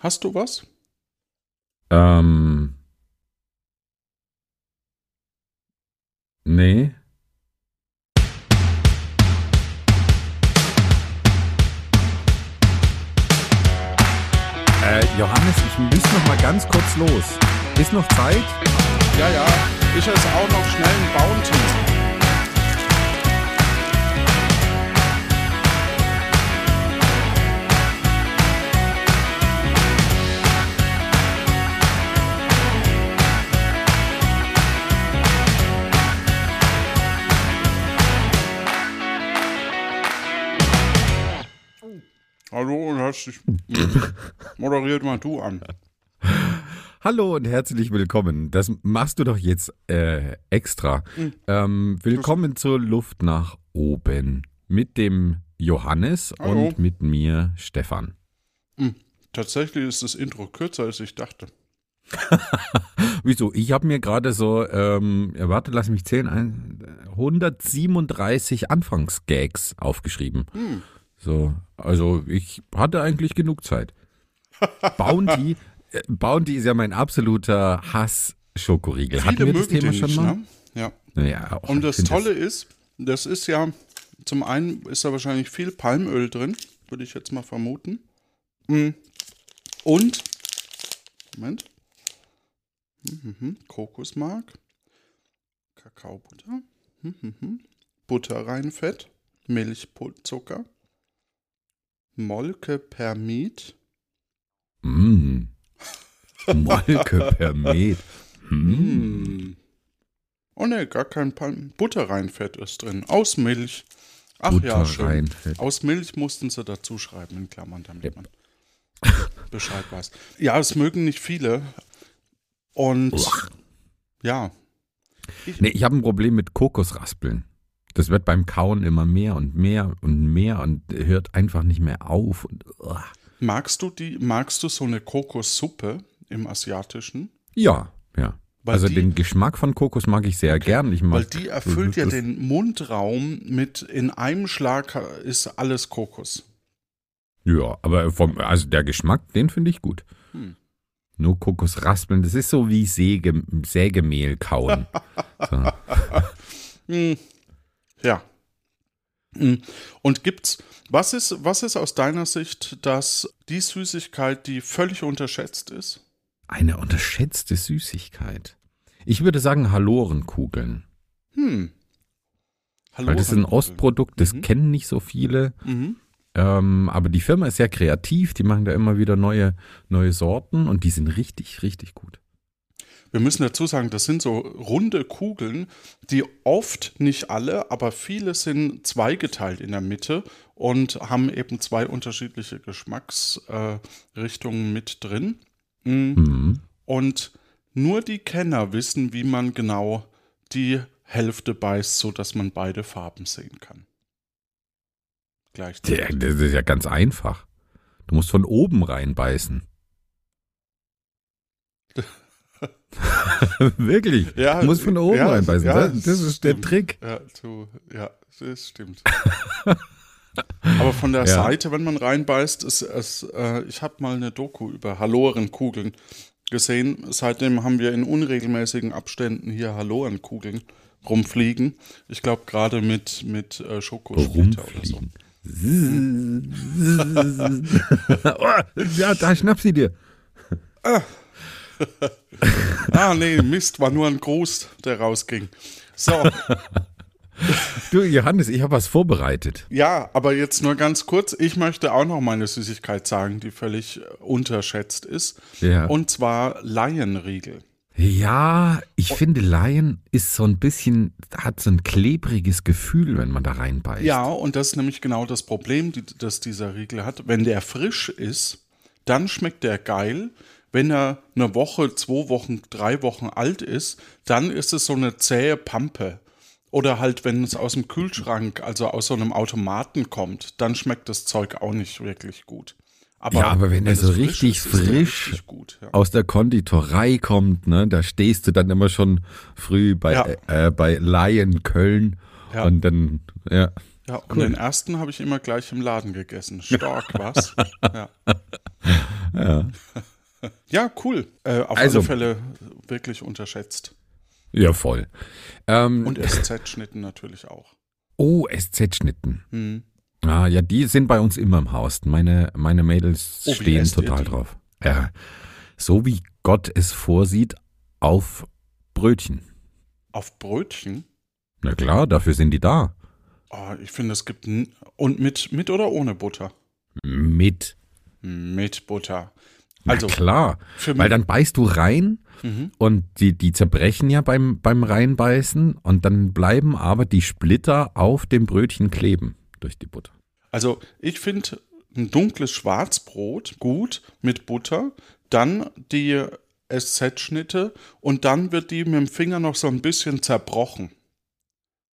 Hast du was? Ähm. Nee. Äh, Johannes, ich muss noch mal ganz kurz los. Ist noch Zeit? Ja, ja. Ich esse auch noch schnell einen Bounty. Hallo und herzlich. Moderiert mal du an. Hallo und herzlich willkommen. Das machst du doch jetzt äh, extra. Mhm. Ähm, willkommen zur Luft nach oben mit dem Johannes Hallo. und mit mir Stefan. Tatsächlich ist das Intro kürzer, als ich dachte. Wieso? Ich habe mir gerade so, ähm, warte, lass mich zählen, ein, 137 Anfangsgags aufgeschrieben. Hm. So, also ich hatte eigentlich genug Zeit. Bounty, äh, Bounty ist ja mein absoluter Hass-Schokoriegel. Hatten wir das Thema schon mal? Ne? Ja. Ja, oh, Und das Tolle ist, das ist ja, zum einen ist da wahrscheinlich viel Palmöl drin, würde ich jetzt mal vermuten. Mm. Und, Moment, Mhm, mhm. Kokosmark, Kakaobutter, Mhm, mhm. Butterreinfett, Milchzucker, Molkepermit, Mm. Molke per Met. Mm. Mm. Oh ne, gar kein Palm Butterreinfett ist drin. Aus Milch. Ach ja, schön. Aus Milch mussten sie dazu schreiben, in Klammern, damit man Bescheid weiß. Ja, es mögen nicht viele. Und Uah. ja, Nee, ich habe ein Problem mit Kokosraspeln. Das wird beim Kauen immer mehr und mehr und mehr und hört einfach nicht mehr auf. Und, uah. magst du die, magst du so eine Kokossuppe im Asiatischen? ja, ja. Weil also die- den Geschmack von Kokos mag ich sehr gern. Ich mag, Weil die erfüllt ja den Mundraum mit in einem Schlag ist alles Kokos. Ja, aber vom, also der Geschmack, den finde ich gut. Hm. Nur Kokosraspeln, das ist so wie Säge, Sägemehl kauen. so. Hm. Ja. Hm. Und gibt's, was ist, was ist aus deiner Sicht das, die Süßigkeit, die völlig unterschätzt ist? Eine unterschätzte Süßigkeit. Ich würde sagen Halorenkugeln. Hm. Hallo. Weil das ist ein. Ostprodukt, das Mhm. kennen nicht so viele. Mhm. Ähm, aber die Firma ist sehr kreativ, die machen da immer wieder neue, neue Sorten und die sind richtig, richtig gut. Wir müssen dazu sagen, das sind so runde Kugeln, die oft, nicht alle, aber viele sind zweigeteilt in der Mitte und haben eben zwei unterschiedliche Geschmacksrichtungen äh, mit drin. Mm. Mhm. Und nur die Kenner wissen, wie man genau die Hälfte beißt, sodass man beide Farben sehen kann. Gleichzeitig. das ist ja ganz einfach. Du musst von oben reinbeißen. Wirklich. Ja, du musst von oben ja, reinbeißen. ja, das, das ist der. Trick. Ja, du, ja, das stimmt. Aber von der Ja. Seite, wenn man reinbeißt, ist es, äh, ich habe mal eine Doku über Halorenkugeln gesehen. Seitdem haben wir in unregelmäßigen Abständen hier Halorenkugeln rumfliegen. Ich glaube gerade mit, mit äh, Schokosplitter oder so. Oh, ja, da schnapp sie dir. Ah, nee, Mist, war nur ein Gruß, der rausging. So, Du, Johannes, ich habe was vorbereitet. ja, aber jetzt nur ganz kurz. Ich möchte auch noch meine Süßigkeit sagen, die völlig unterschätzt ist. Ja. Und zwar Laienriegel. Ja, ich finde, Lion ist so ein bisschen, hat so ein klebriges Gefühl, wenn man da reinbeißt. Ja, und das ist nämlich genau das Problem, die, das dieser Riegel hat. Wenn der frisch ist, dann schmeckt der geil. Wenn er eine Woche, zwei Wochen, drei Wochen alt ist, dann ist es so eine zähe Pampe. Oder halt, wenn es aus dem Kühlschrank, also aus so einem Automaten kommt, dann schmeckt das Zeug auch nicht wirklich gut. Ja, aber wenn der es so richtig ist, ist frisch richtig gut. Ja. aus der Konditorei kommt, ne, da stehst du dann immer schon früh bei, Ja. äh, bei Lion Köln Ja. und dann, ja. Ja, und Cool. den ersten habe ich immer gleich im Laden gegessen. Stark, was? ja. ja. Ja, cool. Äh, auf Also- alle Fälle wirklich unterschätzt. Ja, voll. Ähm, Und SZ-Schnitten natürlich auch. oh, SZ-Schnitten. Hm. Ah, ja, die sind bei uns immer im Haus. Meine, meine Mädels Oh, stehen total drauf. Ja, so wie Gott es vorsieht, auf Brötchen. Auf Brötchen? Na klar, dafür sind die da. Oh, ich finde, es gibt. n- Und mit, mit oder ohne Butter? Mit. Mit Butter. Na Also, klar. für Weil dann beißt du rein Mhm. und die, die zerbrechen ja beim, beim Reinbeißen und dann bleiben aber die Splitter auf dem Brötchen kleben durch die Butter. Also, ich finde ein dunkles Schwarzbrot gut mit Butter, dann die SZ-Schnitte und dann wird die mit dem Finger noch so ein bisschen zerbrochen.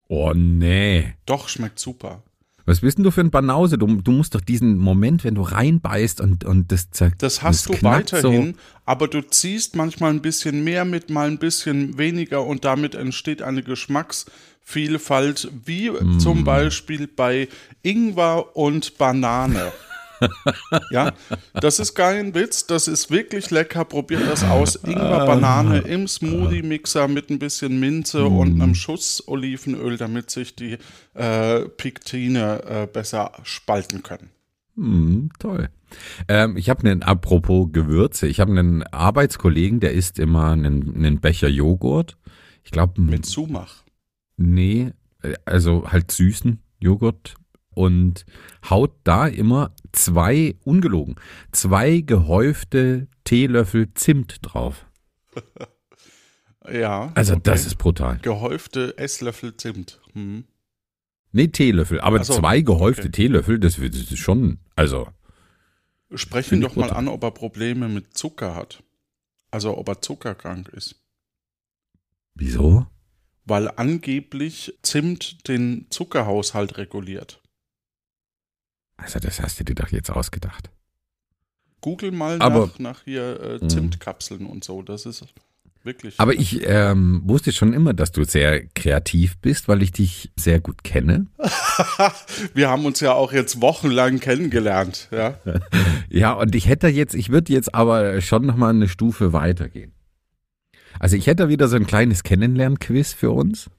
Oh nee. Doch, schmeckt super. Was bist denn du für ein Banause? Du, du musst doch diesen Moment, wenn du reinbeißt und, und das zer Das hast du knackt weiterhin, aber du ziehst manchmal ein bisschen mehr mit, mal ein bisschen weniger und damit entsteht eine Geschmacksvielfalt, wie Mm. zum Beispiel bei Ingwer und Banane. Ja, das ist kein Witz, das ist wirklich lecker. Probiert das aus. Ingwer, Banane im Smoothie-Mixer mit ein bisschen Minze und einem Schuss Olivenöl, damit sich die äh, Pektine äh, besser spalten können. Hm, toll. Ähm, ich habe einen, apropos Gewürze, ich habe einen Arbeitskollegen, der isst immer einen, einen Becher Joghurt. Ich glaube, Mit Sumach. Nee, äh, also halt süßen Joghurt und haut da immer zwei, ungelogen, zwei gehäufte Teelöffel Zimt drauf. Ja. Also okay. das ist brutal. Gehäufte Esslöffel Zimt. Hm. Nee, Teelöffel, aber so, zwei gehäufte okay. Teelöffel, das, wird- das ist schon, also, Sprech ihn Find ich doch mal brutal. an, ob er Probleme mit Zucker hat. Also ob er zuckerkrank ist. wieso? Weil angeblich Zimt den Zuckerhaushalt reguliert. Also das hast du dir doch jetzt ausgedacht. Google mal Aber- nach, nach hier äh, Mhm. Zimtkapseln und so. Das ist wirklich. Aber ich ähm, wusste schon immer, dass du sehr kreativ bist, weil ich dich sehr gut kenne. Wir haben uns ja auch jetzt wochenlang kennengelernt. Ja. Ja, und ich hätte jetzt, ich würde jetzt aber schon nochmal eine Stufe weitergehen. Also ich hätte wieder so ein kleines Kennenlern-Quiz für uns.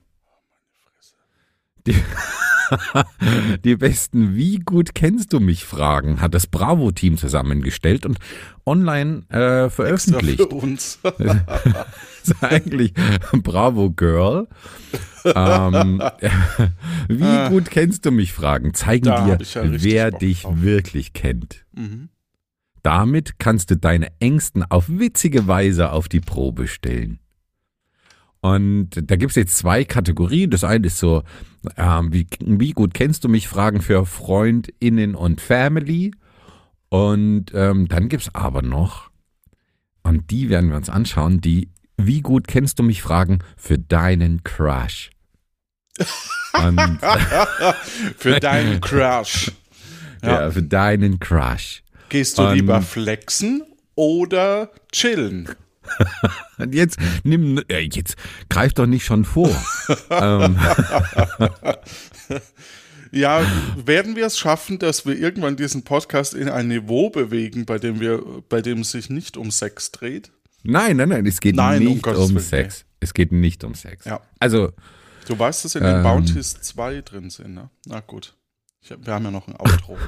Die, die besten Wie gut kennst du mich Fragen hat das Bravo-Team zusammengestellt und online äh, Extra veröffentlicht. für uns. Das ist eigentlich Bravo Girl. ähm, wie gut kennst du mich Fragen zeigen Da dir, ja wer Bock dich drauf. wirklich kennt. mhm. Damit kannst du deine Ängsten auf witzige Weise auf die Probe stellen. Und da gibt es jetzt zwei Kategorien. Das eine ist so, ähm, wie, wie gut kennst du mich? Fragen für FreundInnen und Family. Und ähm, dann gibt es aber noch, und die werden wir uns anschauen, die Wie gut kennst du mich? Fragen für deinen Crush. Und, Für deinen Crush. ja. Ja. für deinen Crush. Gehst du Und- lieber flexen oder chillen? Und jetzt nimm, äh, jetzt greif doch nicht schon vor. ähm, Ja, werden wir es schaffen, dass wir irgendwann diesen Podcast in ein Niveau bewegen, bei dem wir, bei dem es sich nicht um Sex dreht? nein, nein, nein, es geht Nein, um nicht um Willen, Sex. Es geht nicht um Sex. Ja. Also, Du weißt, dass in den Ähm. Bounties zwei drin sind, ne? Na gut. Ich wir haben ja noch ein Outro.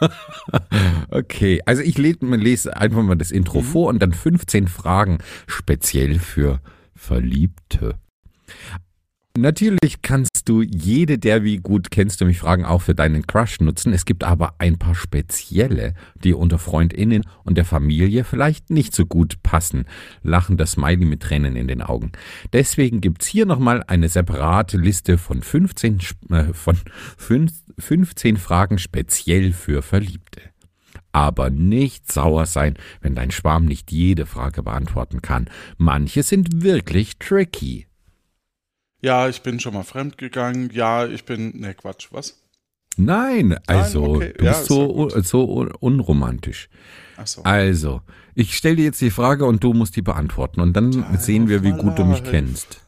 okay. Also ich le- lese einfach mal das Intro Mhm. vor und dann 15 Fragen speziell für Verliebte. Natürlich kannst du jede der wie gut kennst du mich Fragen auch für deinen Crush nutzen. Es gibt aber ein paar spezielle, die unter FreundInnen und der Familie vielleicht nicht so gut passen. Lachen das Smiley mit Tränen in den Augen. Deswegen gibt's hier nochmal eine separate Liste von 15, Sp- äh, von fünf- 15 Fragen speziell für Verliebte. Aber nicht sauer sein, wenn dein Schwarm nicht jede Frage beantworten kann. Manche sind wirklich tricky. Ja, ich bin schon mal fremdgegangen. Ja, ich bin. Ne, Quatsch, was? Nein, also okay. du Ja, bist ist so, ja so un- unromantisch. Achso. Also, ich stelle dir jetzt die Frage und du musst die beantworten und dann Time sehen wir, wie gut du mich kennst.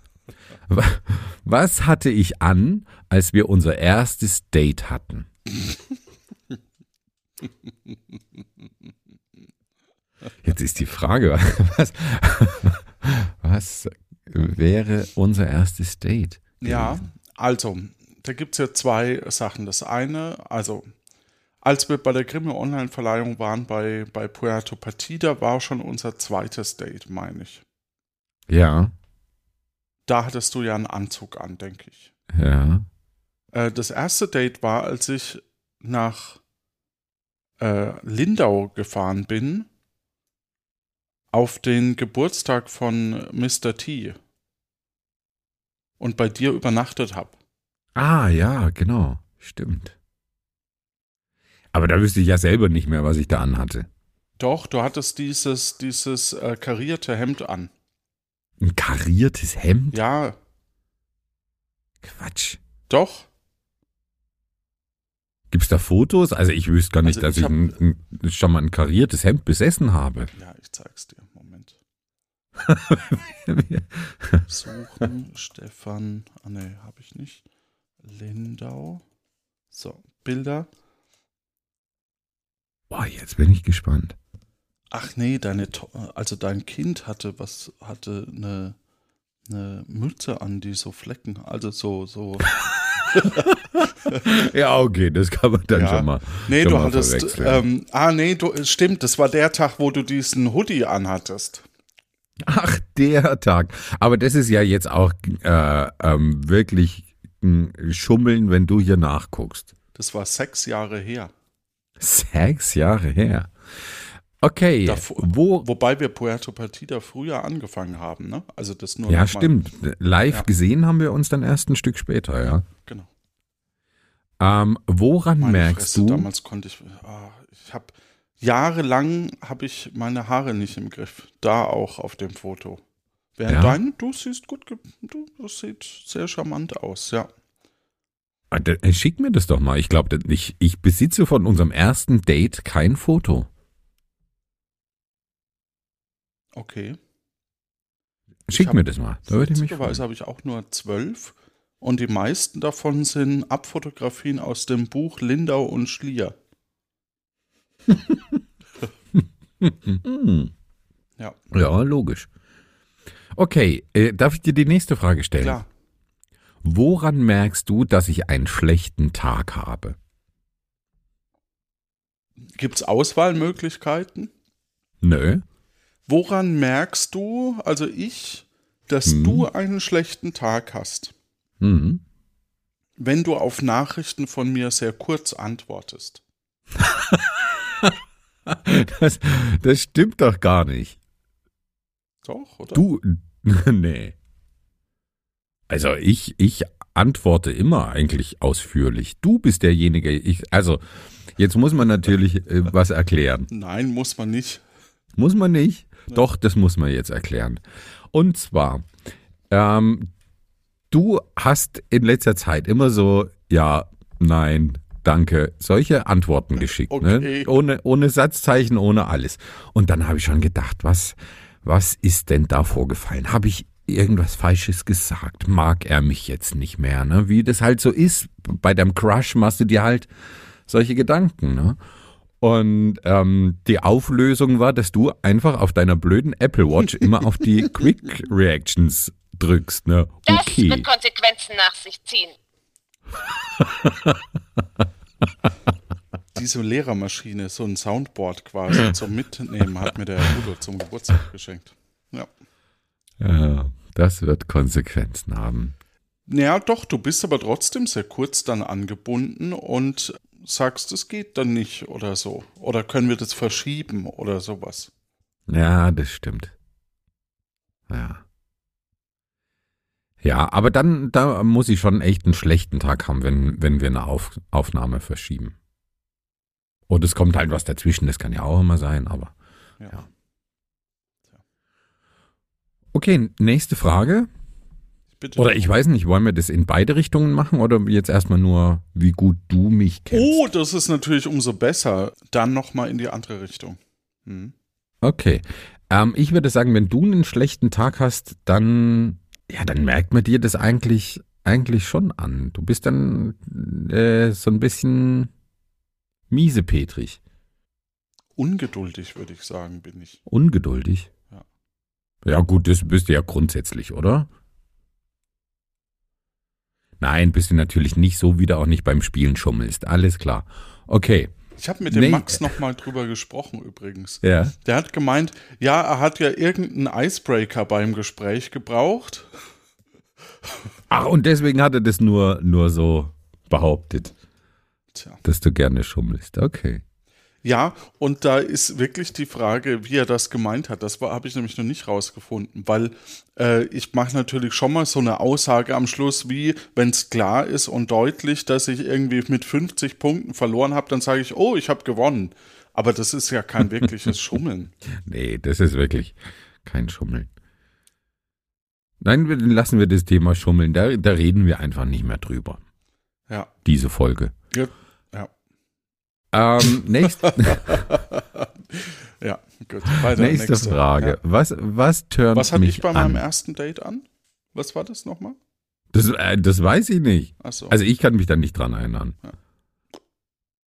Wa- Was hatte ich an, als wir unser erstes Date hatten? Jetzt ist die Frage, was, was wäre unser erstes Date? Ja, also, da gibt es ja zwei Sachen. Das eine, also, als wir bei der Grimme Online-Verleihung waren bei, bei Puerto Partida, war schon unser zweites Date, meine ich. Ja, Da hattest du ja einen Anzug an, denke ich. ja. Äh, das erste Date war, als ich nach äh, Lindau gefahren bin, auf den Geburtstag von Mr. T. Und bei dir übernachtet habe. Ah, ja, genau. Stimmt. Aber da wüsste ich ja selber nicht mehr, was ich da anhatte. Doch, du hattest dieses, dieses äh, karierte Hemd an. Ein kariertes Hemd? Ja, Quatsch. doch. Gibt's da Fotos? Also ich wüsste gar nicht, Also dass ich ich, ein, ein, schon mal ein kariertes Hemd besessen habe. Ja, ich zeig's dir. Moment. Suchen, Stefan. Ah, ne, habe ich nicht. Lindau. So, Bilder. Boah, jetzt bin ich gespannt. Ach nee, deine, To- also dein Kind hatte was, hatte eine, eine Mütze an, die so Flecken, also so, so. Ja, okay, das kann man dann Ja. schon mal. Nee, schon du mal hattest, ähm, ah nee, du, stimmt, das war der Tag, wo du diesen Hoodie anhattest. Ach, der Tag. Aber das ist ja jetzt auch äh, ähm, wirklich ein Schummeln, wenn du hier nachguckst. Das war sechs Jahre her. Sechs Jahre her. Okay, Davor- wo? Wobei wir Puerto Partida früher angefangen haben, ne? Also das nur Ja, stimmt. Live Ja. gesehen haben wir uns dann erst ein Stück später, ja. Genau. Ähm, woran Meine merkst Fresse, du? Damals konnte ich, ah, ich habe jahrelang habe ich meine Haare nicht im Griff. Da auch auf dem Foto. Während Ja? dein, du siehst gut, du, das sieht sehr charmant aus, ja. Ah, äh, Schick mir das doch mal. Ich glaube, ich, ich besitze von unserem ersten Date kein Foto. Okay. Schick hab- mir das mal. Da würde ich mich freuen. habe ich auch nur zwölf und die meisten davon sind Abfotografien aus dem Buch Lindau und Schlier. Ja, Ja, logisch. Okay, äh, darf ich dir die nächste Frage stellen? klar. Woran merkst du, dass ich einen schlechten Tag habe? Gibt es Auswahlmöglichkeiten? Nö. Woran merkst du, also ich, dass Hm. du einen schlechten Tag hast, Hm. wenn du auf Nachrichten von mir sehr kurz antwortest? Das, das stimmt doch gar nicht. Doch, oder? Du, nee. Also ich, ich antworte immer eigentlich ausführlich. Du bist derjenige, ich, also jetzt muss man natürlich äh, was erklären. Nein, muss man nicht. Muss man nicht? Doch, das muss man jetzt erklären. Und zwar, ähm, du hast in letzter Zeit immer so, ja, nein, danke, solche Antworten geschickt, Okay. ne? Ohne, ohne Satzzeichen, ohne alles. Und dann habe ich schon gedacht, was, was ist denn da vorgefallen? Habe ich irgendwas Falsches gesagt? Mag er mich jetzt nicht mehr, ne? Wie das halt so ist. Bei deinem Crush machst du dir halt solche Gedanken, ne? Und ähm, die Auflösung war, dass du einfach auf deiner blöden Apple Watch immer auf die Quick Reactions drückst, ne? Das Okay. wird Konsequenzen nach sich ziehen. Diese Lehrermaschine, so ein Soundboard quasi zum Mitnehmen, hat mir der Udo zum Geburtstag geschenkt. Ja. Ja, das wird Konsequenzen haben. Naja, doch, du bist aber trotzdem sehr kurz dann angebunden und sagst, es geht dann nicht oder so. Oder können wir das verschieben oder sowas. Ja, das stimmt. Ja. Ja, aber dann, da muss ich schon echt einen schlechten Tag haben, wenn, wenn wir eine Auf, Aufnahme verschieben. Und es kommt halt was dazwischen, das kann ja auch immer sein, aber. Ja. Ja. Okay, nächste Frage. Bitte. Oder ich weiß nicht, wollen wir das in beide Richtungen machen oder jetzt erstmal nur, wie gut du mich kennst? Oh, das ist natürlich umso besser. Dann nochmal in die andere Richtung. Hm. Okay. Ähm, ich würde sagen, wenn du einen schlechten Tag hast, dann, ja, dann merkt man dir das eigentlich, eigentlich schon an. Du bist dann äh, so ein bisschen miesepetrig. ungeduldig, würde ich sagen, bin ich. Ungeduldig? Ja. Ja, gut, das bist du ja grundsätzlich, oder? Nein, bist du natürlich nicht so, wie du auch nicht beim Spielen schummelst. Alles klar. Okay. Ich habe mit dem Nee. Max nochmal drüber gesprochen übrigens. Ja. Der hat gemeint, ja, er hat ja irgendeinen Icebreaker beim Gespräch gebraucht. Ach, und deswegen hat er das nur, nur so behauptet, Tja. dass du gerne schummelst. Okay. Ja, und da ist wirklich die Frage, wie er das gemeint hat. Das habe ich nämlich noch nicht rausgefunden, weil äh, ich mache natürlich schon mal so eine Aussage am Schluss, wie wenn es klar ist und deutlich, dass ich irgendwie mit 50 Punkten verloren habe, dann sage ich, oh, ich habe gewonnen. Aber das ist ja kein wirkliches Schummeln. Nee, das ist wirklich kein Schummeln. Nein, wir, lassen wir das Thema Schummeln. Da, da reden wir einfach nicht mehr drüber. Ja. Diese Folge. Ja. Ähm, nächst, Ja, gut. Weiter, nächste, Frage. Ja. Was, was turnt Was hatte mich ich bei an? meinem ersten Date an? Was war das nochmal? Das, äh, das weiß ich nicht. Achso. Also ich kann mich da nicht dran erinnern. Ja.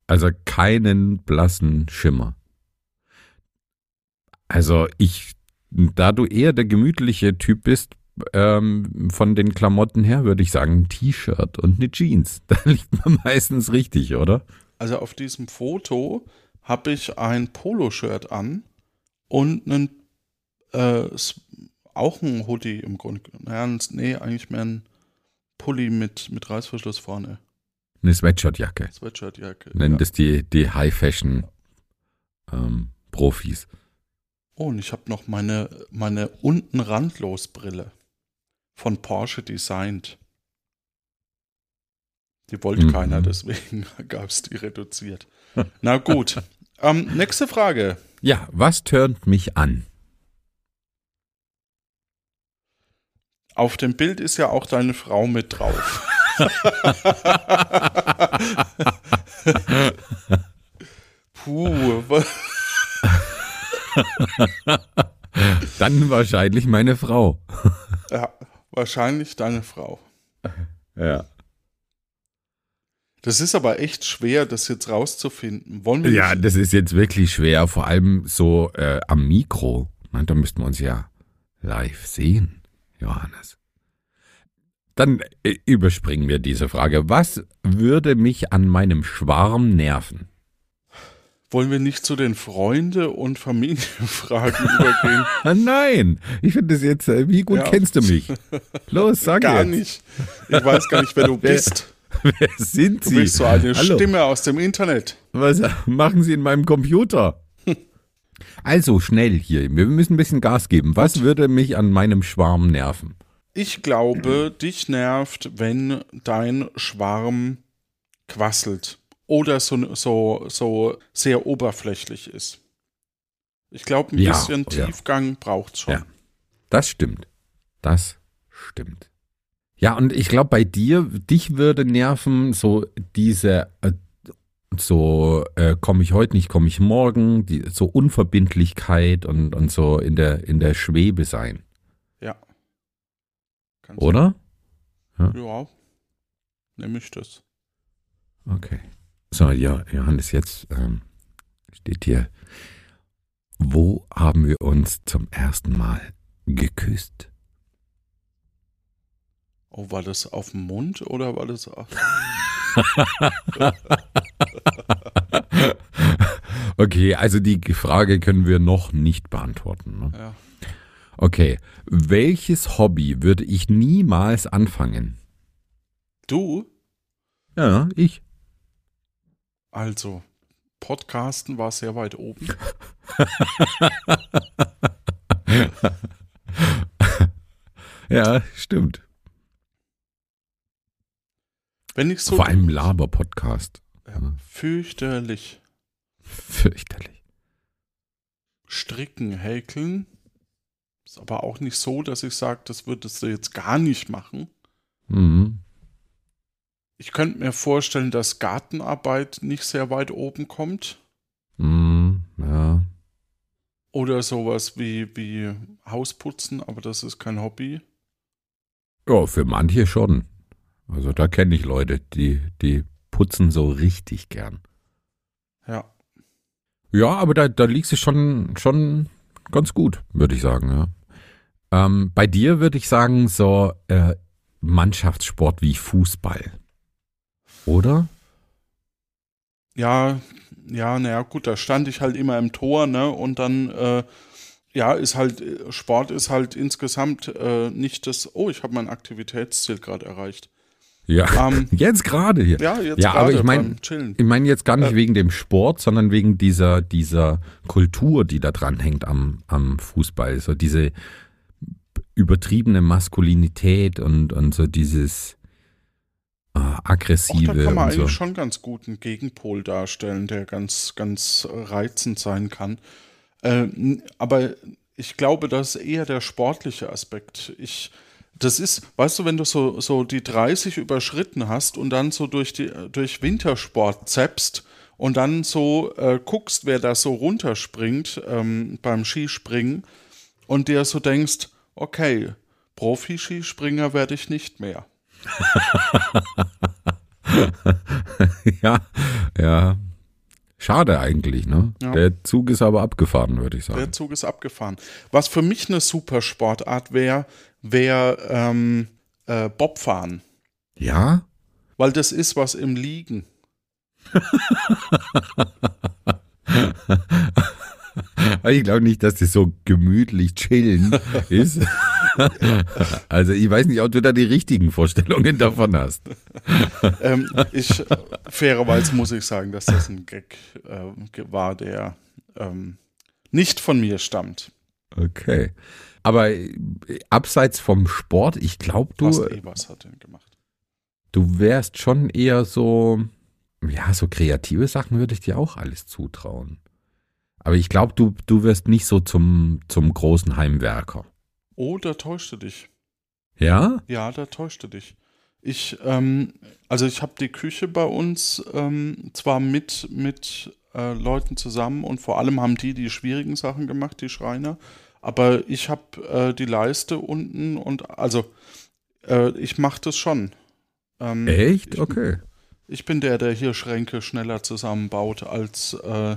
Also keinen blassen Schimmer. Also ich, da du eher der gemütliche Typ bist, ähm, von den Klamotten her, würde ich sagen, ein T-Shirt und eine Jeans. Da liegt man meistens richtig, oder? Also auf diesem Foto habe ich ein Poloshirt an und einen, äh, auch ein Hoodie im Grunde. Naja, nee, eigentlich mehr ein Pulli mit, mit Reißverschluss vorne. Eine Sweatshirtjacke. Sweatshirtjacke. Nennen ja. das die, die High-Fashion-Profis. Oh, und ich habe noch meine, meine unten randlos Brille von Porsche designt. Die wollte Mhm. keiner, deswegen gab es die reduziert. Na gut. ähm, nächste Frage. ja, was turnt mich an? Auf dem Bild ist ja auch deine Frau mit drauf. Puh, Dann wahrscheinlich meine Frau. ja, wahrscheinlich deine Frau. Ja. Das ist aber echt schwer, das jetzt rauszufinden. Wollen wir Ja, nicht, das ist jetzt wirklich schwer, vor allem so äh, am Mikro. Na, Da müssten wir uns ja live sehen, Johannes. Dann äh, überspringen wir diese Frage. Was würde mich an meinem Schwarm nerven? wollen wir nicht zu den Freunde- und Familienfragen übergehen? Nein, ich finde das jetzt, äh, wie gut Ja. kennst du mich? Los, sag Gar jetzt. nicht. Ich weiß gar nicht, wer du bist. Wer sind Du Sie? bist so eine Hallo. Stimme aus dem Internet. Was machen Sie in meinem Computer? Also schnell hier, wir müssen ein bisschen Gas geben. Was würde mich an meinem Schwarm nerven? Ich glaube, dich nervt, wenn dein Schwarm quasselt oder so, so, so sehr oberflächlich ist. Ich glaube, ein Ja, bisschen ja. Tiefgang braucht schon. Ja. Das stimmt. Das stimmt. Ja, und ich glaube, bei dir, dich würde nerven, so diese, äh, so äh, komme ich heute nicht, komme ich morgen, die, so Unverbindlichkeit und, und so in der, in der Schwebe sein. Ja. Kannst Oder? Ja. Nehme ich das. Okay. So, ja, Johannes, jetzt ähm, steht hier, wo haben wir uns zum ersten Mal geküsst? Oh, war das auf dem Mund oder war das auf. Okay, also die Frage können wir noch nicht beantworten. Ne? Ja. Okay, welches Hobby würde ich niemals anfangen? Du? Ja, ich. Also, Podcasten war sehr weit oben. Ja, stimmt. Wenn ich so. Vor allem Laber-Podcast. Ja, fürchterlich. Fürchterlich. Stricken, häkeln. Ist aber auch nicht so, dass ich sage, das würdest du jetzt gar nicht machen. Mhm. Ich könnte mir vorstellen, dass Gartenarbeit nicht sehr weit oben kommt. Mhm. Ja. Oder sowas wie, wie Hausputzen, aber das ist kein Hobby. ja, für manche schon. Also da kenne ich Leute, die, die putzen so richtig gern. Ja. Ja, aber da, da liegst du schon, schon ganz gut, würde ich sagen, ja. Ähm, bei dir würde ich sagen, so äh, Mannschaftssport wie Fußball. Oder? Ja, ja, naja, gut, da stand ich halt immer im Tor, ne? Und dann, äh, ja, ist halt, Sport ist halt insgesamt äh, nicht das, oh, ich habe mein Aktivitätsziel gerade erreicht. Ja, Ähm, jetzt gerade hier. Ja, jetzt Ja, aber gerade ich meine, ich meine jetzt gar nicht Äh, wegen dem Sport, sondern wegen dieser, dieser Kultur, die da dran hängt am, am Fußball. So diese übertriebene Maskulinität und, und so dieses äh, aggressive da kann man und so. eigentlich schon ganz gut einen Gegenpol darstellen, der ganz, ganz reizend sein kann. Äh, aber ich glaube, das ist eher der sportliche Aspekt. Ich, das ist, weißt du, wenn du so, so die 30 überschritten hast und dann so durch, die, durch Wintersport zappst und dann so äh, guckst, wer da so runterspringt ähm, beim Skispringen und dir so denkst, okay, Profi-Skispringer werde ich nicht mehr. ja, ja. Schade eigentlich, ne? Ja. Der Zug ist aber abgefahren, würde ich sagen. Der Zug ist abgefahren. Was für mich eine super Sportart wäre, wäre ähm, äh, Bobfahren. Ja? Weil das ist was im Liegen. Ich glaube nicht, dass das so gemütlich chillen ist. Also ich weiß nicht, ob du da die richtigen Vorstellungen davon hast. Ähm, ich, fairerweise muss ich sagen, dass das ein Gag äh, war, der ähm, nicht von mir stammt. Okay. Aber äh, abseits vom Sport, ich glaube, du, Evers hat den gemacht. du wärst schon eher so, ja, so kreative Sachen würde ich dir auch alles zutrauen. Aber ich glaube, du, du wirst nicht so zum, zum großen Heimwerker. Oh, da täuschte dich. Ja? Ja, da täuschte dich. Ich, ähm, also ich habe die Küche bei uns ähm, zwar mit, mit äh, Leuten zusammen und vor allem haben die die schwierigen Sachen gemacht, die Schreiner, aber ich habe äh, die Leiste unten und also äh, ich mache das schon. Ähm, Echt? Ich, Okay. Ich bin der, der hier Schränke schneller zusammenbaut als äh,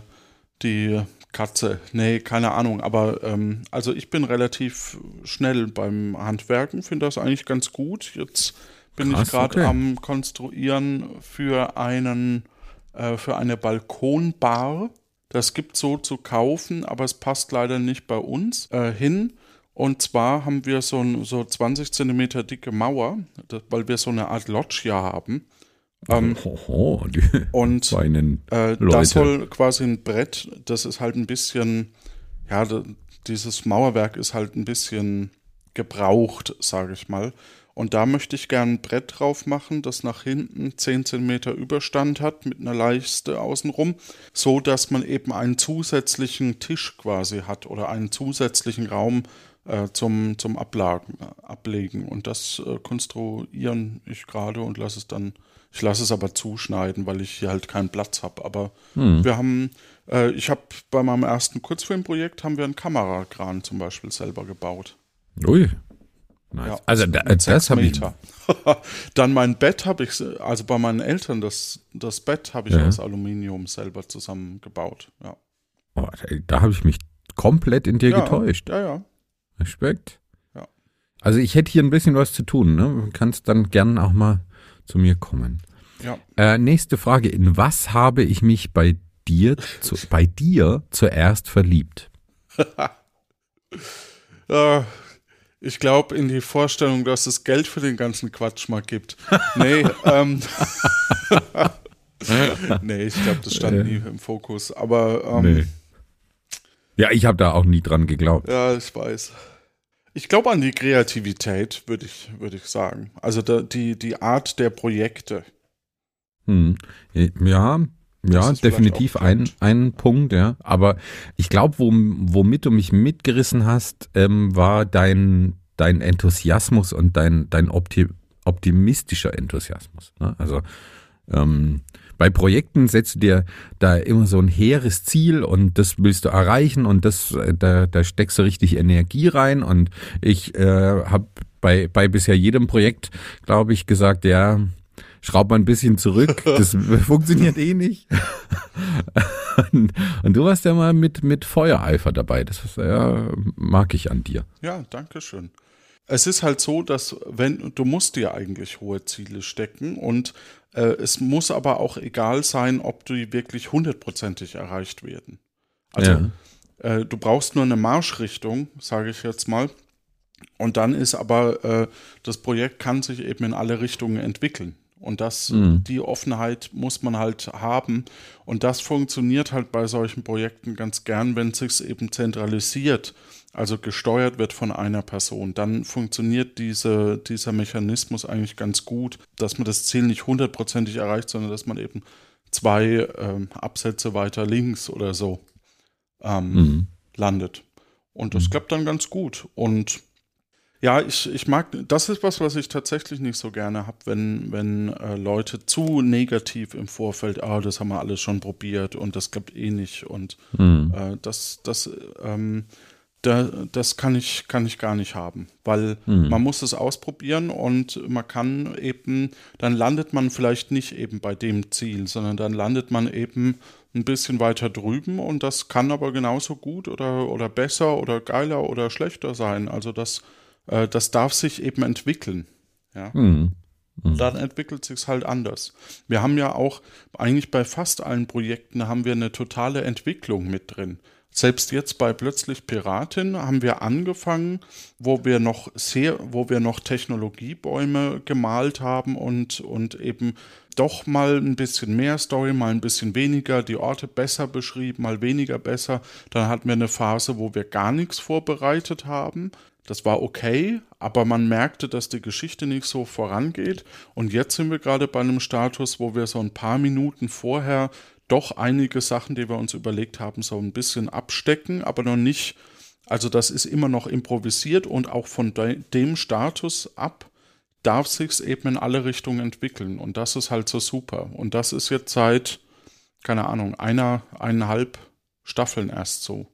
die Katze. Nee, keine Ahnung. Aber ähm, also ich bin relativ schnell beim Handwerken, finde das eigentlich ganz gut. Jetzt bin Krass, ich gerade okay. am Konstruieren für einen äh, für eine Balkonbar. Das gibt so zu kaufen, aber es passt leider nicht bei uns äh, hin. Und zwar haben wir so, ein, so 20 Zentimeter dicke Mauer, weil wir so eine Art Loggia haben. Ähm, Oho, die und äh, das soll quasi ein Brett, das ist halt ein bisschen, ja, da, dieses Mauerwerk ist halt ein bisschen gebraucht, sage ich mal. Und da möchte ich gerne ein Brett drauf machen, das nach hinten 10 cm Überstand hat mit einer Leiste außenrum, so dass man eben einen zusätzlichen Tisch quasi hat oder einen zusätzlichen Raum äh, zum, zum Ablagen, äh, Ablegen. Und das äh, konstruieren ich gerade und lasse es dann, ich lasse es aber zuschneiden, weil ich hier halt keinen Platz habe. Aber wir haben, äh, ich habe bei meinem ersten Kurzfilmprojekt haben wir einen Kamerakran zum Beispiel selber gebaut. Ui. Nice. Ja, also da, das habe ich. Dann mein Bett habe ich, also bei meinen Eltern, das, das Bett habe ich Ja. aus Aluminium selber zusammengebaut. Ja. Oh, da da habe ich mich komplett in dir ja, getäuscht. Ja, ja. Respekt. Ja. Also ich hätte hier ein bisschen was zu tun. Ne? Du kannst dann gern auch mal zu mir kommen. ja. Äh, nächste Frage. In was habe ich mich bei dir, zu, bei dir zuerst verliebt? Äh, ich glaube in die Vorstellung, dass es Geld für den ganzen Quatsch mal gibt. Nee, ähm, nee, ich glaube, das stand nie im Fokus. Aber ähm, Ja, ich habe da auch nie dran geglaubt. ja, ich weiß. Ich glaube an die Kreativität, würde ich, würde ich sagen. Also die, die Art der Projekte. Hm. Ja, ja, definitiv ein, ein Punkt, ja. Aber ich glaube, wo, womit du mich mitgerissen hast, ähm, war dein, dein Enthusiasmus und dein, dein Opti optimistischer Enthusiasmus. Ne? Also ähm, bei Projekten setzt du dir da immer so ein hehres Ziel und das willst du erreichen und das, äh, da, da steckst du richtig Energie rein. Und ich äh, habe bei, bei bisher jedem Projekt, glaube ich, gesagt, ja, schraub mal ein bisschen zurück, das funktioniert eh nicht. und, und, du warst ja mal mit, mit Feuereifer dabei, das ist, ja, mag ich an dir. Ja, danke schön. Es ist halt so, dass wenn du musst dir eigentlich hohe Ziele stecken und äh, es muss aber auch egal sein, ob die wirklich hundertprozentig erreicht werden. Also ja. äh, du brauchst nur eine Marschrichtung, sage ich jetzt mal. Und dann ist aber äh, das Projekt kann sich eben in alle Richtungen entwickeln. Und das, mhm. die Offenheit muss man halt haben. Und das funktioniert halt bei solchen Projekten ganz gern, wenn es sich eben zentralisiert, also gesteuert wird von einer Person. Dann funktioniert diese, dieser Mechanismus eigentlich ganz gut, dass man das Ziel nicht hundertprozentig erreicht, sondern dass man eben zwei ähm, Absätze weiter links oder so ähm, mhm. landet. Und das mhm. klappt dann ganz gut. Und ja, ich, ich mag, das ist was, was ich tatsächlich nicht so gerne habe, wenn, wenn äh, Leute zu negativ im Vorfeld, ah, das haben wir alles schon probiert und das klappt eh nicht und mhm. äh, das, das, ähm, da, das kann ich, kann ich gar nicht haben, weil mhm. man muss es ausprobieren und man kann eben, dann landet man vielleicht nicht eben bei dem Ziel, sondern dann landet man eben ein bisschen weiter drüben und das kann aber genauso gut oder, oder besser oder geiler oder schlechter sein. Also das, äh, das darf sich eben entwickeln. Ja. Mhm. Mhm. Dann entwickelt sich halt anders. Wir haben ja auch eigentlich bei fast allen Projekten haben wir eine totale Entwicklung mit drin. Selbst jetzt bei Plötzlich Piratin haben wir angefangen, wo wir noch sehr, wo wir noch Technologiebäume gemalt haben und, und eben doch mal ein bisschen mehr Story, mal ein bisschen weniger, die Orte besser beschrieben, mal weniger besser. Dann hatten wir eine Phase, wo wir gar nichts vorbereitet haben. Das war okay, aber man merkte, dass die Geschichte nicht so vorangeht. Und jetzt sind wir gerade bei einem Status, wo wir so ein paar Minuten vorher doch einige Sachen, die wir uns überlegt haben, so ein bisschen abstecken, aber noch nicht. Also das ist immer noch improvisiert und auch von de dem Status ab darf sich eben in alle Richtungen entwickeln. Und das ist halt so super. Und das ist jetzt seit, keine Ahnung, einer, eineinhalb Staffeln erst so.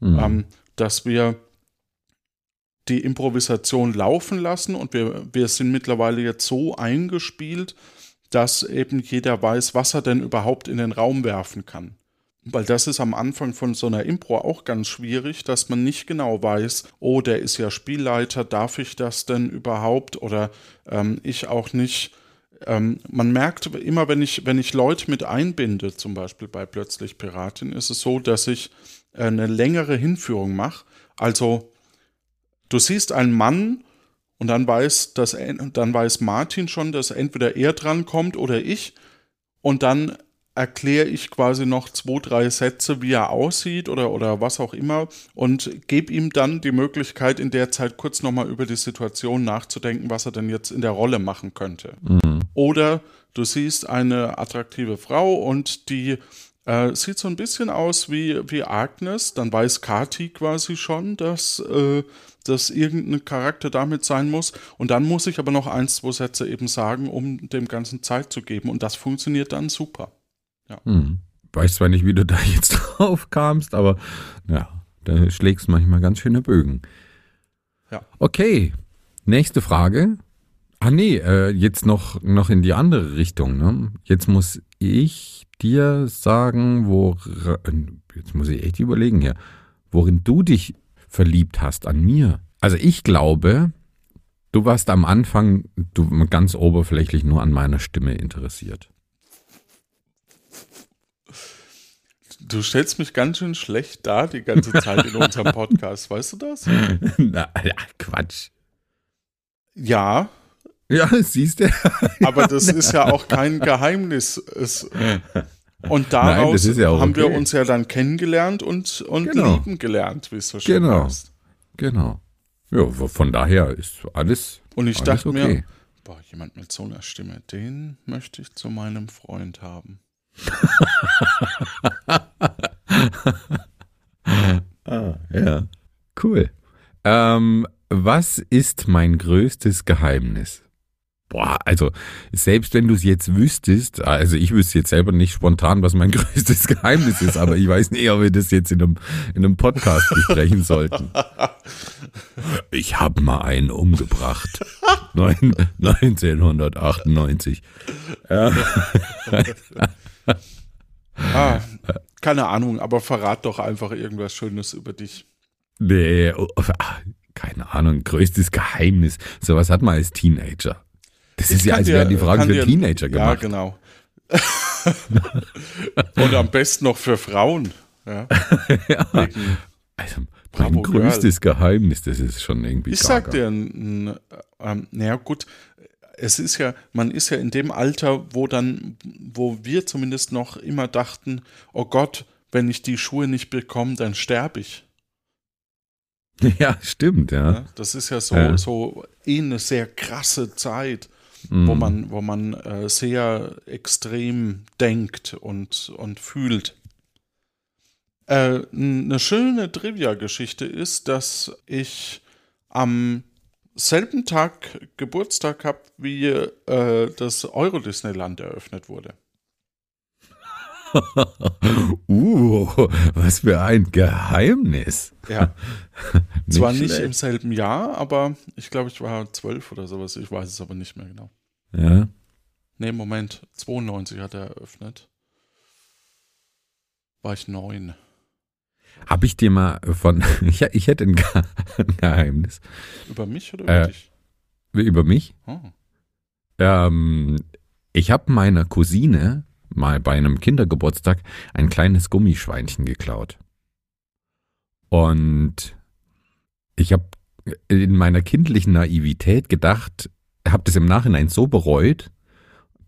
Mhm. Ähm, dass wir die Improvisation laufen lassen und wir, wir sind mittlerweile jetzt so eingespielt, dass eben jeder weiß, was er denn überhaupt in den Raum werfen kann. Weil das ist am Anfang von so einer Impro auch ganz schwierig, dass man nicht genau weiß, oh, der ist ja Spielleiter, darf ich das denn überhaupt? Oder ähm, ich auch nicht. Ähm, man merkt immer, wenn ich, wenn ich Leute mit einbinde, zum Beispiel bei Plötzlich Piratin, ist es so, dass ich eine längere Hinführung mache. Also Du siehst einen Mann und dann weiß, dass, dann weiß Martin schon, dass entweder er dran kommt oder ich. Und dann erkläre ich quasi noch zwei, drei Sätze, wie er aussieht oder, oder was auch immer und gebe ihm dann die Möglichkeit, in der Zeit kurz nochmal über die Situation nachzudenken, was er denn jetzt in der Rolle machen könnte. Mhm. Oder du siehst eine attraktive Frau und die äh, sieht so ein bisschen aus wie, wie Agnes, dann weiß Kati quasi schon, dass äh, dass irgendein Charakter damit sein muss. Und dann muss ich aber noch ein, zwei Sätze eben sagen, um dem Ganzen Zeit zu geben. Und das funktioniert dann super. Ja. Hm. Weiß zwar nicht, wie du da jetzt drauf kamst, aber ja, da schlägst manchmal ganz schöne Bögen. Ja. Okay, nächste Frage. Ah nee, äh, jetzt noch, noch in die andere Richtung. Ne? Jetzt muss ich dir sagen, wo jetzt muss ich echt überlegen hier, worin du dich verliebt hast an mir. Also ich glaube, du warst am Anfang du ganz oberflächlich nur an meiner Stimme interessiert. Du stellst mich ganz schön schlecht da die ganze Zeit in unserem Podcast, weißt du das? Na, ja, Quatsch. Ja. Ja, siehst du. Aber das ist ja auch kein Geheimnis. Es, und daraus Nein, ja haben okay. wir uns ja dann kennengelernt und, und genau. lieben gelernt, wie es so schön genau. heißt. Genau. Ja, von daher ist alles. Und ich alles dachte okay. mir, boah, jemand mit so einer Stimme, den möchte ich zu meinem Freund haben. ah, ja. Cool. Ähm, was ist mein größtes Geheimnis? Boah, also selbst wenn du es jetzt wüsstest, also ich wüsste jetzt selber nicht spontan, was mein größtes Geheimnis ist, aber ich weiß nicht, ob wir das jetzt in einem, in einem Podcast besprechen sollten. Ich habe mal einen umgebracht. Neun, 1998. Ja. Ah, keine Ahnung, aber verrat doch einfach irgendwas Schönes über dich. Nee, oh, ah, keine Ahnung, größtes Geheimnis. Sowas hat man als Teenager. Das ist ja, als wären die Fragen für dir- Teenager Ja, gemacht. genau. Und am besten noch für Frauen. Ja, Ja. Also, mein größtes Geheimnis, das ist schon irgendwie ich sag dir, ähm, naja gut, es ist ja, man ist ja in dem Alter, wo dann, wo wir zumindest noch immer dachten, oh Gott, wenn ich die Schuhe nicht bekomme, dann sterbe ich. Ja, stimmt, ja. Ja, das ist ja so, Ja. so eh eine sehr krasse Zeit, Mhm. wo man, wo man äh, sehr extrem denkt und, und fühlt. Äh, eine schöne Trivia-Geschichte ist, dass ich am selben Tag Geburtstag habe, wie äh, das Euro-Disneyland eröffnet wurde. uh, was für ein Geheimnis. Ja, zwar nicht schlecht. im selben Jahr, aber ich glaube, ich war zwölf oder sowas. Ich weiß es aber nicht mehr genau. Ja. Nee, Moment, 92 hat er eröffnet. War ich neun. Habe ich dir mal von, ich, ich hätte ein, Ge ein Geheimnis Über mich oder über Äh. dich? über mich. Oh. Ähm, ich habe meiner Cousine mal bei einem Kindergeburtstag ein kleines Gummischweinchen geklaut. Und ich habe in meiner kindlichen Naivität gedacht, habe das im Nachhinein so bereut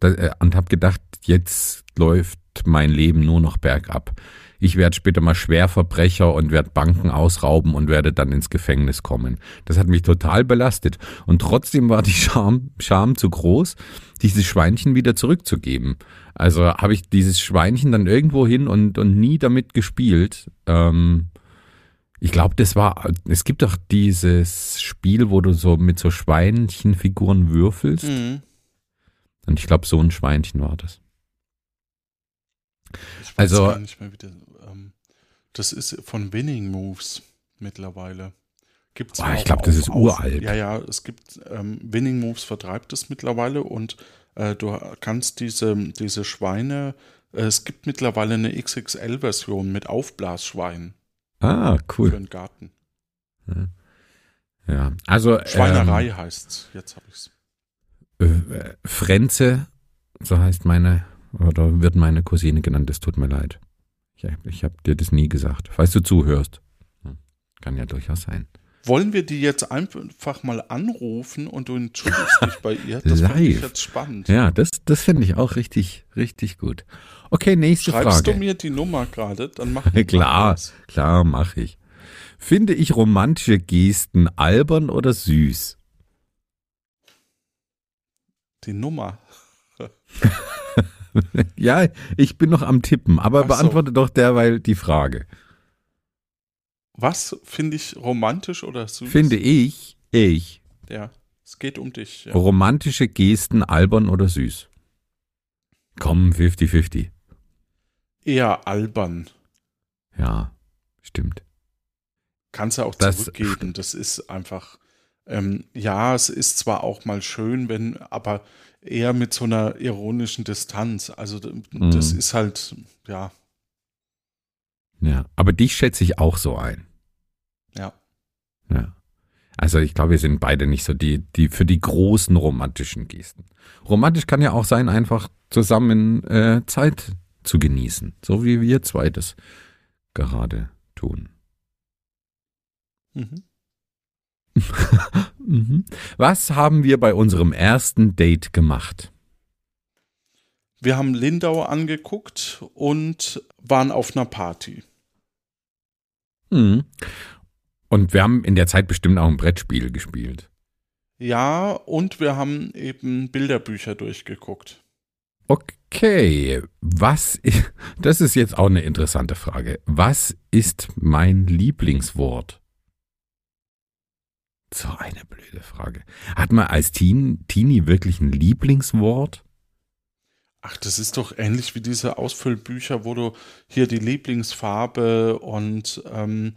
äh, und habe gedacht, jetzt läuft mein Leben nur noch bergab. Ich werde später mal Schwerverbrecher und werde Banken ausrauben und werde dann ins Gefängnis kommen. Das hat mich total belastet. Und trotzdem war die Scham, Scham zu groß, dieses Schweinchen wieder zurückzugeben. Also habe ich dieses Schweinchen dann irgendwo hin und, und nie damit gespielt. Ähm, ich glaube, das war, es gibt doch dieses Spiel, wo du so mit so Schweinchenfiguren würfelst. Mhm. Und ich glaube, so ein Schweinchen war das. Ich weiß Also- gar nicht mehr, wie das, das ist von Winning Moves mittlerweile. Gibt's Boah, ich auch glaub, das ist auf- uralt. Ja, ja, es gibt ähm, Winning Moves vertreibt es mittlerweile und äh, du kannst diese, diese Schweine, äh, es gibt mittlerweile eine XXL-Version mit Aufblasschwein Ah, für cool. den Garten. Ja, also Schweinerei heißt's. Jetzt habe ich's. Ähm, äh, Frenze, so heißt meine, oder wird meine Cousine genannt, es tut mir leid. Ich, ich habe dir das nie gesagt. Falls du zuhörst. Hm, Kann ja durchaus sein. Wollen wir die jetzt einfach mal anrufen und du entschuldigst dich bei ihr? Das finde ich jetzt spannend. Ja, das, das finde ich auch richtig, richtig gut. Okay, nächste Schreibst Frage. du mir die Nummer gerade? Dann machen wir Klar, das. klar, mache ich. Finde ich romantische Gesten albern oder süß? Die Nummer. ja, ich bin noch am Tippen, aber Ach so. beantworte doch derweil die Frage. Was finde ich romantisch oder süß? Finde ich, ich, Ja, es geht um dich. Ja. romantische Gesten albern oder süß? Komm, 50-50. Eher albern. Ja, stimmt. Kannst du auch Das- zurückgeben. Das ist einfach. Ähm, ja, es ist zwar auch mal schön, wenn, aber eher mit so einer ironischen Distanz. Also das Mhm. ist halt, ja, Ja, aber dich schätze ich auch so ein. ja. Ja. Also ich glaube, wir sind beide nicht so die, die für die großen romantischen Gesten. Romantisch kann ja auch sein, einfach zusammen äh, Zeit zu genießen, so wie wir zwei das gerade tun. Mhm. Mhm. Was haben wir bei unserem ersten Date gemacht? Wir haben Lindau angeguckt und waren auf einer Party. Mhm. Und wir haben in der Zeit bestimmt auch ein Brettspiel gespielt. Ja, und wir haben eben Bilderbücher durchgeguckt. Okay, was, das ist jetzt auch eine interessante Frage. Was ist mein Lieblingswort? So eine blöde Frage. Hat man als Teen, Teenie wirklich ein Lieblingswort? Ach, das ist doch ähnlich wie diese Ausfüllbücher, wo du hier die Lieblingsfarbe und ähm,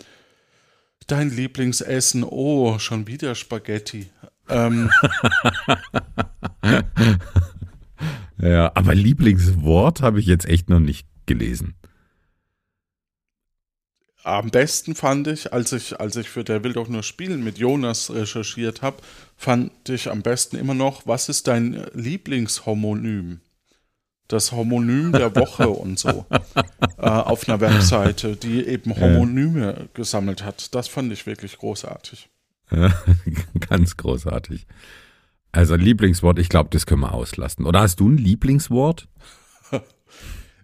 dein Lieblingsessen, oh, schon wieder Spaghetti. Ähm, Ja, aber Lieblingswort habe ich jetzt echt noch nicht gelesen. Am besten fand ich, als ich, als ich für Der will doch nur spielen mit Jonas recherchiert habe, fand ich am besten immer noch, was ist dein Lieblingshomonym? Das Homonym der Woche und so. Äh, auf einer Webseite, die eben Homonyme gesammelt hat. Das fand ich wirklich großartig. Ganz großartig. Also Lieblingswort, ich glaube, das können wir auslassen. Oder hast du ein Lieblingswort?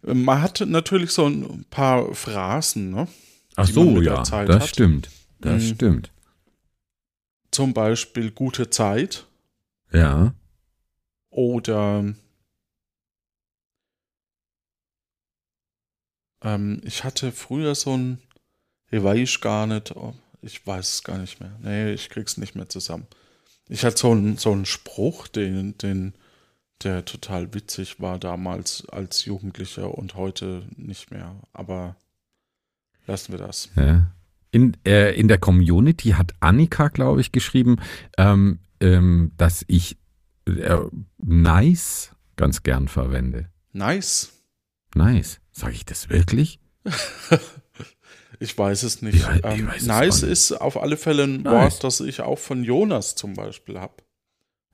Man hat natürlich so ein paar Phrasen, ne? Ach so, ja, das hat. stimmt. Das Mhm. stimmt. Zum Beispiel gute Zeit Ja. oder ähm, ich hatte früher so ein, ich weiß gar nicht, oh, ich weiß es gar nicht mehr. Nee, ich krieg's nicht mehr zusammen. Ich hatte so einen so einen Spruch, den, den, der total witzig war damals als Jugendlicher und heute nicht mehr. Aber lassen wir das. ja. In, äh, in der Community hat Annika, glaube ich, geschrieben, ähm, ähm, dass ich äh, nice ganz gern verwende. Nice. Nice. Sage ich das wirklich? Ich weiß es nicht. Ich ich ähm, weiß es nice auch nicht. ist auf alle Fälle ein Nice. Wort, das ich auch von Jonas zum Beispiel habe.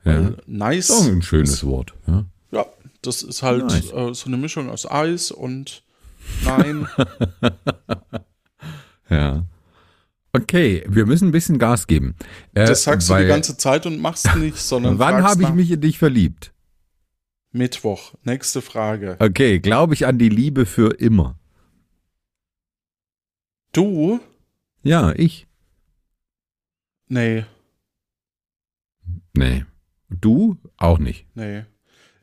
Ja. Nice. Ist auch ein schönes ist, Wort. Ja. Ja, das ist halt Nice. äh, so eine Mischung aus Eis und Nein. ja. Okay, wir müssen ein bisschen Gas geben. Äh, Das sagst du weil- die ganze Zeit und machst nicht, sondern Wann habe ich nach mich in dich verliebt? Mittwoch. Nächste Frage. Okay, glaube ich an die Liebe für immer. Du? Ja, ich. Nee, Nee. Du? Auch nicht. nee.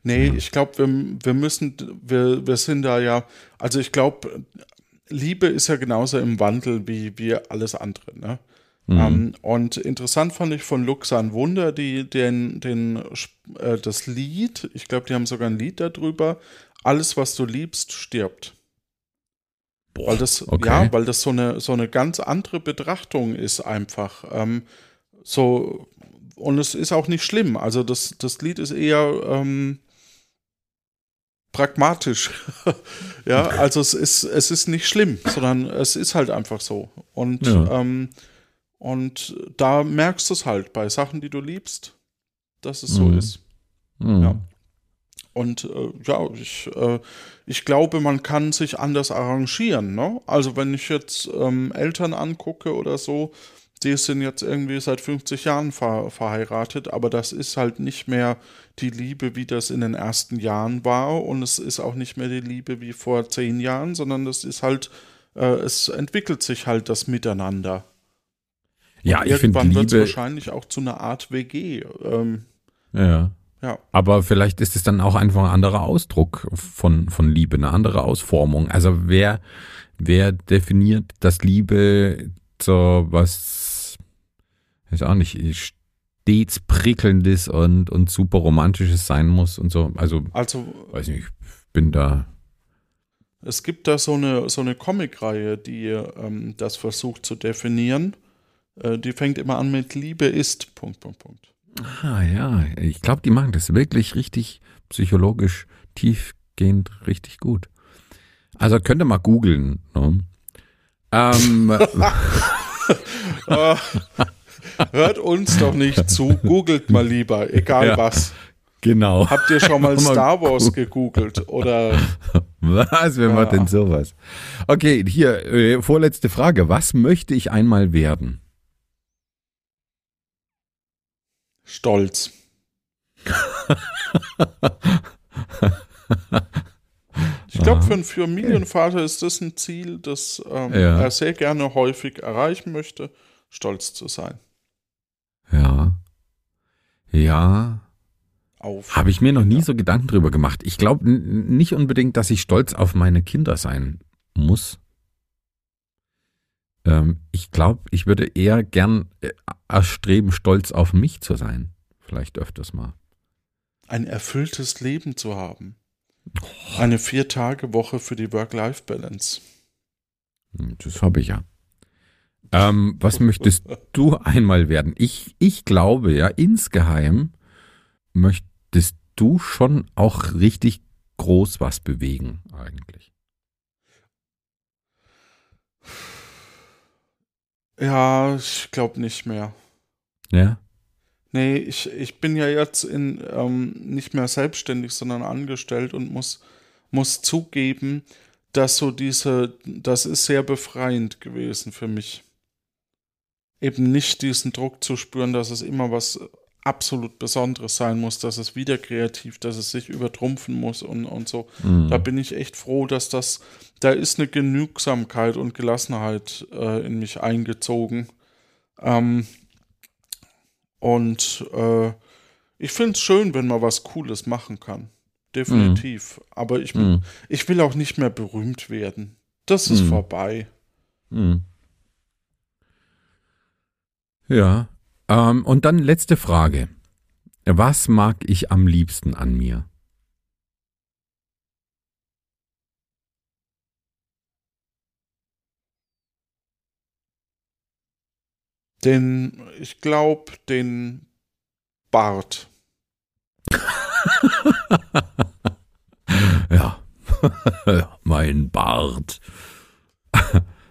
Nee, Ja. ich glaube, wir, wir müssen, wir, wir sind da ja, also ich glaube, Liebe ist ja genauso im Wandel wie, wie alles andere, ne? Mhm. Ähm, und interessant fand ich von Luxan Wunder die, den, den, äh, das Lied, ich glaube, die haben sogar ein Lied darüber, alles, was du liebst, stirbt. Weil das, okay. ja, weil das so eine, so eine ganz andere Betrachtung ist einfach. Ähm, so, und es ist auch nicht schlimm. Also das, das Lied ist eher ähm, pragmatisch. ja, also es ist, es ist nicht schlimm, sondern es ist halt einfach so. Und, Ja. ähm, und da merkst du es halt bei Sachen, die du liebst, dass es so Mhm. ist. Mhm. ja. Und äh, ja, ich, äh, ich glaube, man kann sich anders arrangieren. Ne? Also wenn ich jetzt ähm, Eltern angucke oder so, die sind jetzt irgendwie seit 50 Jahren ver verheiratet, aber das ist halt nicht mehr die Liebe, wie das in den ersten Jahren war. Und es ist auch nicht mehr die Liebe wie vor zehn Jahren, sondern das ist halt, äh, es entwickelt sich halt das Miteinander. Ja, ich finde Irgendwann wird es wahrscheinlich auch zu einer Art WG. Ähm, Ja. ja. Aber vielleicht ist es dann auch einfach ein anderer Ausdruck von, von Liebe, eine andere Ausformung. Also wer, wer definiert, dass Liebe so was, ist auch nicht, stets prickelndes und, und super romantisches sein muss und so. Also, Also weiß nicht, ich bin da. Es gibt da so eine, so eine Comicreihe, die ähm, das versucht zu definieren. Äh, die fängt immer an mit Liebe ist. Punkt, Punkt, Punkt. Ah ja, ich glaube, die machen das wirklich richtig psychologisch tiefgehend richtig gut. Also könnt ihr mal googeln. Ne? Ähm, Ah, hört uns doch nicht zu. Googelt mal lieber, egal Ja. was. genau. Habt ihr schon mal Star Wars gegoogelt? Oder Was? Wer macht denn sowas? Okay, hier, äh, vorletzte Frage. Was möchte ich einmal werden? Stolz? Ich glaube, für einen Familienvater ist das ein Ziel, das ähm, Ja. er sehr gerne häufig erreichen möchte, stolz zu sein. Ja. Ja. Auf Habe ich mir noch nie so Gedanken drüber gemacht. Ich glaube nicht unbedingt, dass ich stolz auf meine Kinder sein muss. Ähm, ich glaube, ich würde eher gern äh, erstreben, stolz auf mich zu sein. Vielleicht öfters mal. Ein erfülltes Leben zu haben. Eine Vier-Tage-Woche für die Work-Life-Balance. Hm, Das habe ich ja. Ähm, was möchtest du einmal werden? Ich, ich glaube ja, insgeheim möchtest du schon auch richtig groß was bewegen, eigentlich. Ja, ich glaube nicht mehr. Ja? Nee, ich, ich bin ja jetzt in, ähm, nicht mehr selbstständig, sondern angestellt und muss, muss zugeben, dass so diese, das ist sehr befreiend gewesen für mich. Eben nicht diesen Druck zu spüren, dass es immer was absolut Besonderes sein muss, dass es wieder kreativ, dass es sich übertrumpfen muss und, und so. Da bin ich echt froh, dass das, da ist eine Genügsamkeit und Gelassenheit äh, in mich eingezogen. Ähm, und äh, ich finde es schön, wenn man was Cooles machen kann. Definitiv. Aber ich, Mhm. ich will auch nicht mehr berühmt werden. Das ist Mhm. vorbei. Hm. Ja. Ähm, und dann letzte Frage. Was mag ich am liebsten an mir? Den, ich glaube, den Bart. Ja. mein Bart.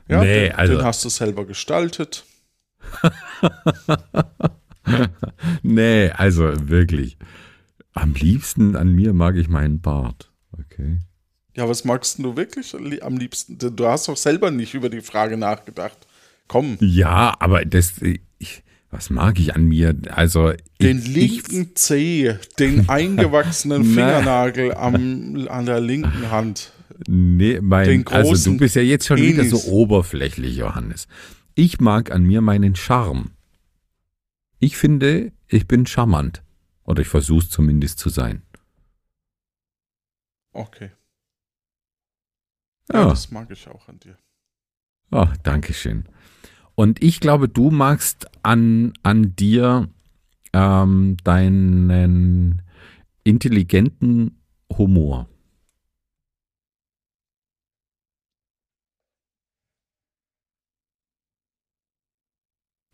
Ja, nee, den, also. den hast du selber gestaltet. nee, also wirklich. Am liebsten an mir mag ich meinen Bart. Okay. Ja, was magst du wirklich li- am liebsten? Du hast doch selber nicht über die Frage nachgedacht. Komm, Ja, aber das. Ich, was mag ich an mir? Also. den ich, linken Zeh, den eingewachsenen. Fingernagel am, an der linken Hand. Nee, mein, Den also du bist ja jetzt schon wieder Penis. so oberflächlich, Johannes. Ich mag an mir meinen Charme. Ich finde, ich bin charmant. Oder ich versuche es zumindest zu sein. Okay. Ja, Ja, das mag ich auch an dir. oh, danke schön. Und ich glaube, du magst an, an dir ähm, deinen intelligenten Humor.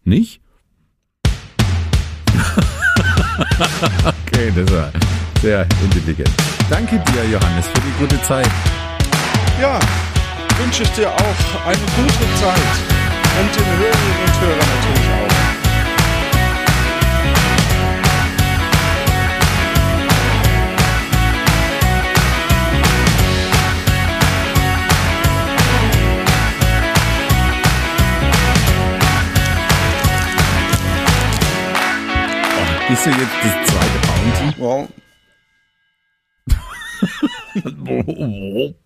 Nicht? okay, das war sehr intelligent. Danke dir, Johannes, für die gute Zeit. Ja, wünsche ich dir auch eine gute Zeit. Und den Hörerinnen und Hörern natürlich auch. Ist ja jetzt das zweite Bounty? Wow.